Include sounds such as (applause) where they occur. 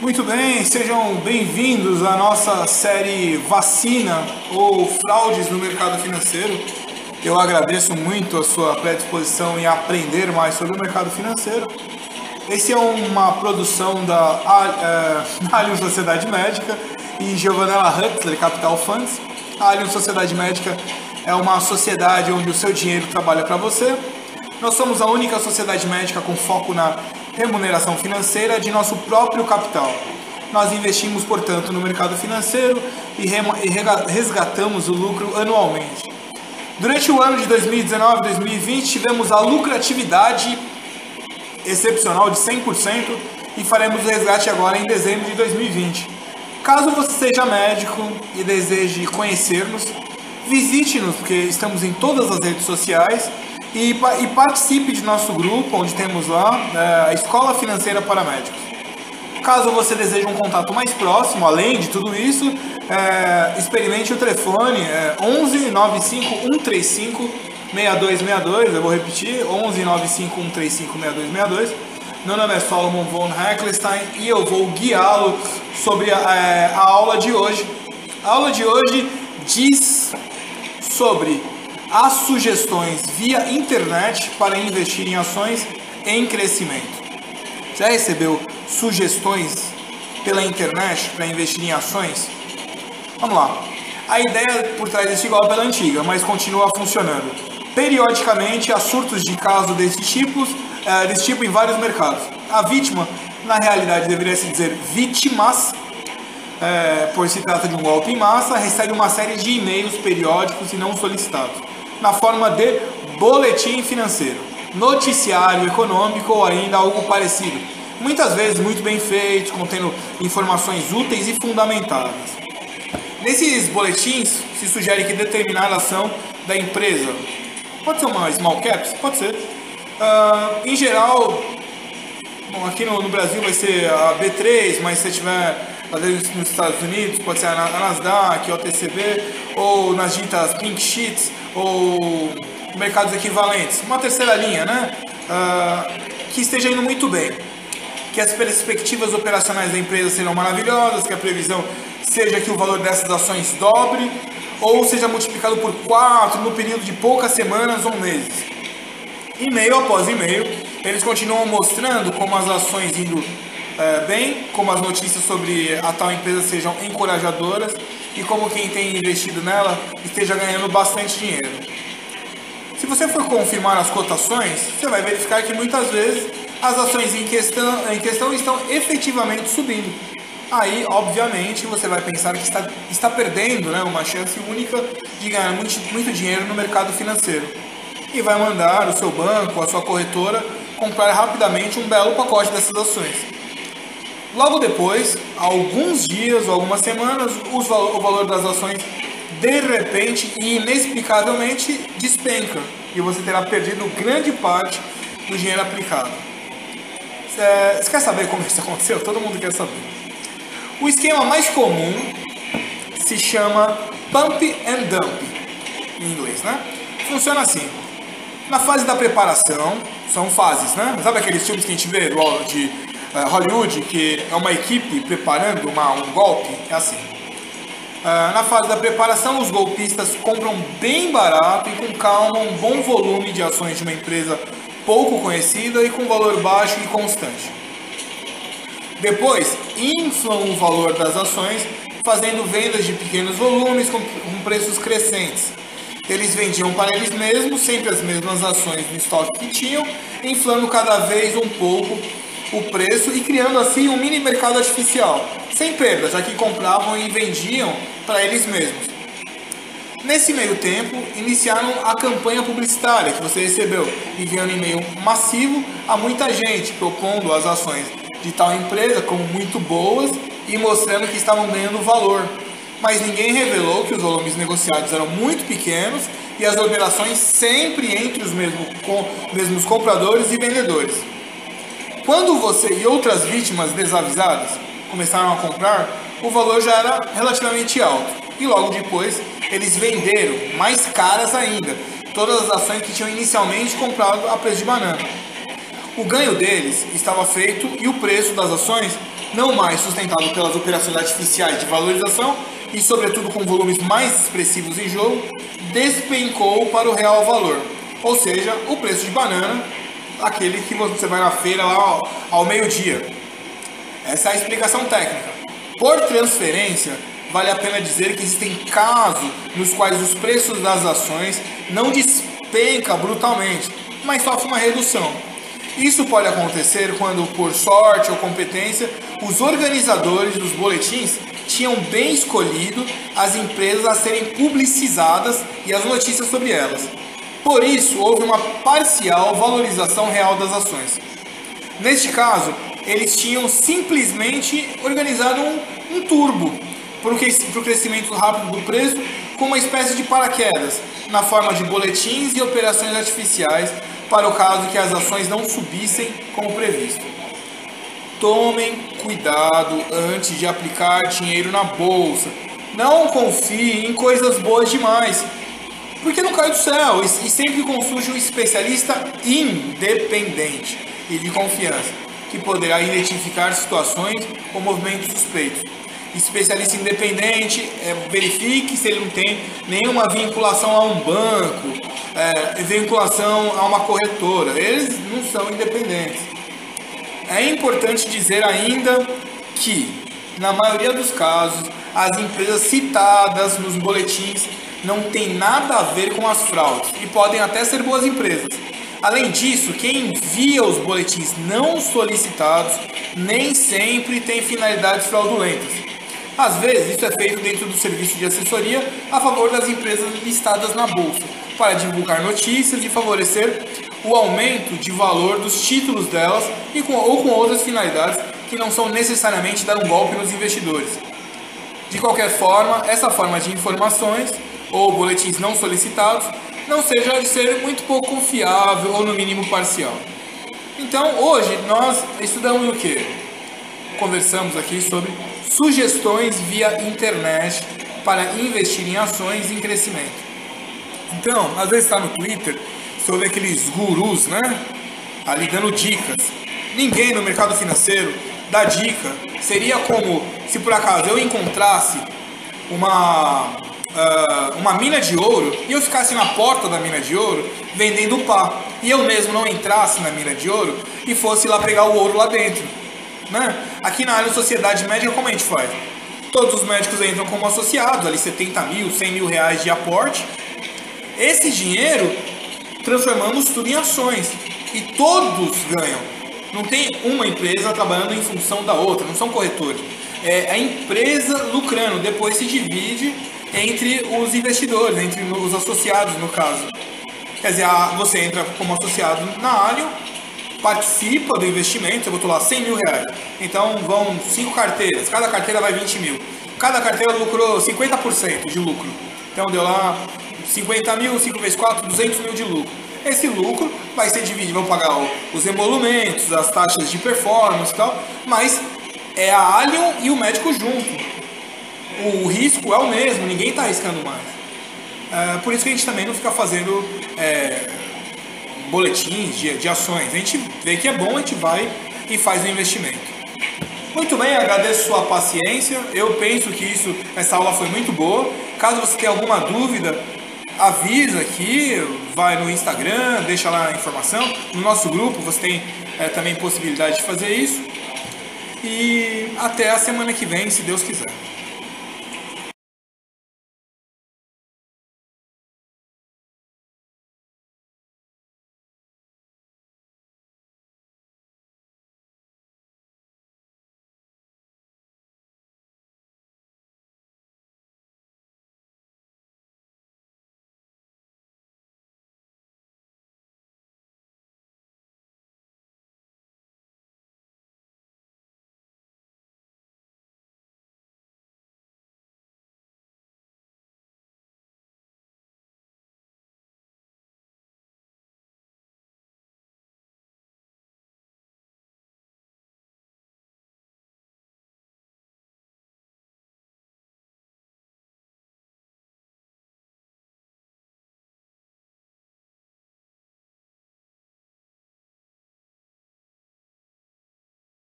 Muito bem, sejam bem-vindos à nossa série Vacina ou Fraudes no Mercado Financeiro. Eu agradeço muito a sua predisposição em aprender mais sobre o mercado financeiro. Esse é uma produção da uh, (laughs) Allianz Sociedade Médica e Giovanella Huxley Capital Funds. A Allianz Sociedade Médica é uma sociedade onde o seu dinheiro trabalha para você. Nós somos a única sociedade médica com foco na remuneração financeira de nosso próprio capital. Nós investimos, portanto, no mercado financeiro e resgatamos o lucro anualmente. Durante o ano de 2019 e 2020, tivemos a lucratividade excepcional de 100% e faremos o resgate agora em dezembro de 2020. Caso você seja médico e deseje conhecer-nos, visite-nos, porque estamos em todas as redes sociais e, e, participe de nosso grupo, onde temos lá é, a Escola Financeira para Médicos. Caso você deseje um contato mais próximo, além de tudo isso, é, experimente o telefone é, 11 95 135 6262. Eu vou repetir: 11 95 135 6262. Meu nome é Solomon von Heckelstein e eu vou guiá-lo sobre é, a aula de hoje. A aula de hoje diz sobre as sugestões via internet para investir em ações em crescimento. Já recebeu sugestões pela internet para investir em ações? Vamos lá. A ideia por trás desse golpe é antiga, mas continua funcionando. Periodicamente há surtos de casos desse tipo, é, desse tipo em vários mercados. A vítima, na realidade, deveria se dizer vítimas, é, pois se trata de um golpe em massa, recebe uma série de e-mails periódicos e não solicitados na forma de boletim financeiro, noticiário econômico ou ainda algo parecido. Muitas vezes muito bem feito, contendo informações úteis e fundamentadas. Nesses boletins se sugere que determinada ação da empresa, pode ser uma small caps, pode ser. Uh, em geral, bom, aqui no, no, Brasil vai ser a B3, mas se tiver às vezes nos Estados Unidos, pode ser a Nasdaq, o OTCB, ou nas ditas pink sheets, ou mercados equivalentes. Uma terceira linha, né? Uh, que esteja indo muito bem. Que as perspectivas operacionais da empresa serão maravilhosas, que a previsão seja que o valor dessas ações dobre ou seja multiplicado por 4 no período de poucas semanas ou meses. E-mail após e-mail, eles continuam mostrando como as ações indo é, bem, como as notícias sobre a tal empresa sejam encorajadoras e como quem tem investido nela esteja ganhando bastante dinheiro. Se você for confirmar as cotações, você vai verificar que muitas vezes as ações em questão, em questão estão efetivamente subindo. Aí, obviamente, você vai pensar que está, está perdendo né, uma chance única de ganhar muito, muito dinheiro no mercado financeiro. E vai mandar o seu banco, a sua corretora, comprar rapidamente um belo pacote dessas ações. Logo depois, alguns dias ou algumas semanas, o valor das ações de repente e inexplicavelmente despenca e você terá perdido grande parte do dinheiro aplicado. Você quer saber como isso aconteceu? Todo mundo quer saber. O esquema mais comum se chama pump and dump em inglês, né? Funciona assim. Na fase da preparação, são fases, né? Sabe aqueles filmes que a gente vê de uh, Hollywood, que é uma equipe preparando uma, um golpe, é assim. Uh, na fase da preparação, os golpistas compram bem barato e com calma um bom volume de ações de uma empresa pouco conhecida e com valor baixo e constante. Depois, inflam o valor das ações, fazendo vendas de pequenos volumes com, com preços crescentes. Eles vendiam para eles mesmos sempre as mesmas ações no estoque que tinham, inflando cada vez um pouco o preço e criando assim um mini mercado artificial, sem perda, já que compravam e vendiam para eles mesmos. Nesse meio tempo, iniciaram a campanha publicitária que você recebeu, enviando e-mail massivo a muita gente, propondo as ações de tal empresa como muito boas e mostrando que estavam ganhando valor. Mas ninguém revelou que os volumes negociados eram muito pequenos e as operações sempre entre os mesmos, com, mesmos compradores e vendedores. Quando você e outras vítimas desavisadas começaram a comprar, o valor já era relativamente alto. E logo depois, eles venderam mais caras ainda todas as ações que tinham inicialmente comprado a preço de banana. O ganho deles estava feito e o preço das ações não mais sustentado pelas operações artificiais de valorização e, sobretudo, com volumes mais expressivos em jogo, despencou para o real valor, ou seja, o preço de banana, aquele que você vai na feira lá ao, ao meio-dia. Essa é a explicação técnica. Por transferência, vale a pena dizer que existem casos nos quais os preços das ações não despencam brutalmente, mas sofrem uma redução. Isso pode acontecer quando, por sorte ou competência, os organizadores dos boletins tinham bem escolhido as empresas a serem publicizadas e as notícias sobre elas. Por isso, houve uma parcial valorização real das ações. Neste caso, eles tinham simplesmente organizado um, um turbo para o crescimento rápido do preço com uma espécie de paraquedas, na forma de boletins e operações artificiais para o caso que as ações não subissem como previsto. Tomem cuidado antes de aplicar dinheiro na bolsa. Não confie em coisas boas demais, porque não cai do céu. E sempre consulte um especialista independente e de confiança, que poderá identificar situações ou movimentos suspeitos especialista independente, é, verifique se ele não tem nenhuma vinculação a um banco, é, vinculação a uma corretora. Eles não são independentes. É importante dizer ainda que, na maioria dos casos, as empresas citadas nos boletins não têm nada a ver com as fraudes e podem até ser boas empresas. Além disso, quem envia os boletins não solicitados nem sempre tem finalidades fraudulentas. Às vezes, isso é feito dentro do serviço de assessoria a favor das empresas listadas na bolsa, para divulgar notícias e favorecer o aumento de valor dos títulos delas e com, ou com outras finalidades que não são necessariamente dar um golpe nos investidores. De qualquer forma, essa forma de informações ou boletins não solicitados não seja de ser muito pouco confiável ou no mínimo parcial. Então, hoje nós estudamos o que? Conversamos aqui sobre sugestões via internet para investir em ações em crescimento. Então, às vezes está no Twitter, ouve aqueles gurus, né? Ali dando dicas. Ninguém no mercado financeiro dá dica. Seria como se por acaso eu encontrasse uma, uh, uma mina de ouro e eu ficasse na porta da mina de ouro vendendo pá. E eu mesmo não entrasse na mina de ouro e fosse lá pegar o ouro lá dentro. Né? Aqui na área Sociedade Médica, como a gente faz? Todos os médicos entram como associados, ali 70 mil, 100 mil reais de aporte. Esse dinheiro transformamos tudo em ações e todos ganham. Não tem uma empresa trabalhando em função da outra, não são corretores. É a empresa lucrando, depois se divide entre os investidores, entre os associados no caso. Quer dizer, você entra como associado na Alio, participa do investimento, eu botou lá 100 mil reais. Então vão 5 carteiras, cada carteira vai 20 mil. Cada carteira lucrou 50% de lucro. Então deu lá 50 mil, 5 vezes 4, 200 mil de lucro. Esse lucro vai ser dividido, vão pagar os emolumentos, as taxas de performance e tal, mas é a Allion e o médico junto. O risco é o mesmo, ninguém está arriscando mais. É, por isso que a gente também não fica fazendo é, boletins de, de ações. A gente vê que é bom, a gente vai e faz o investimento. Muito bem, agradeço sua paciência. Eu penso que isso, essa aula foi muito boa. Caso você tenha alguma dúvida, avisa aqui, vai no Instagram, deixa lá a informação. No nosso grupo você tem é, também possibilidade de fazer isso. E até a semana que vem, se Deus quiser.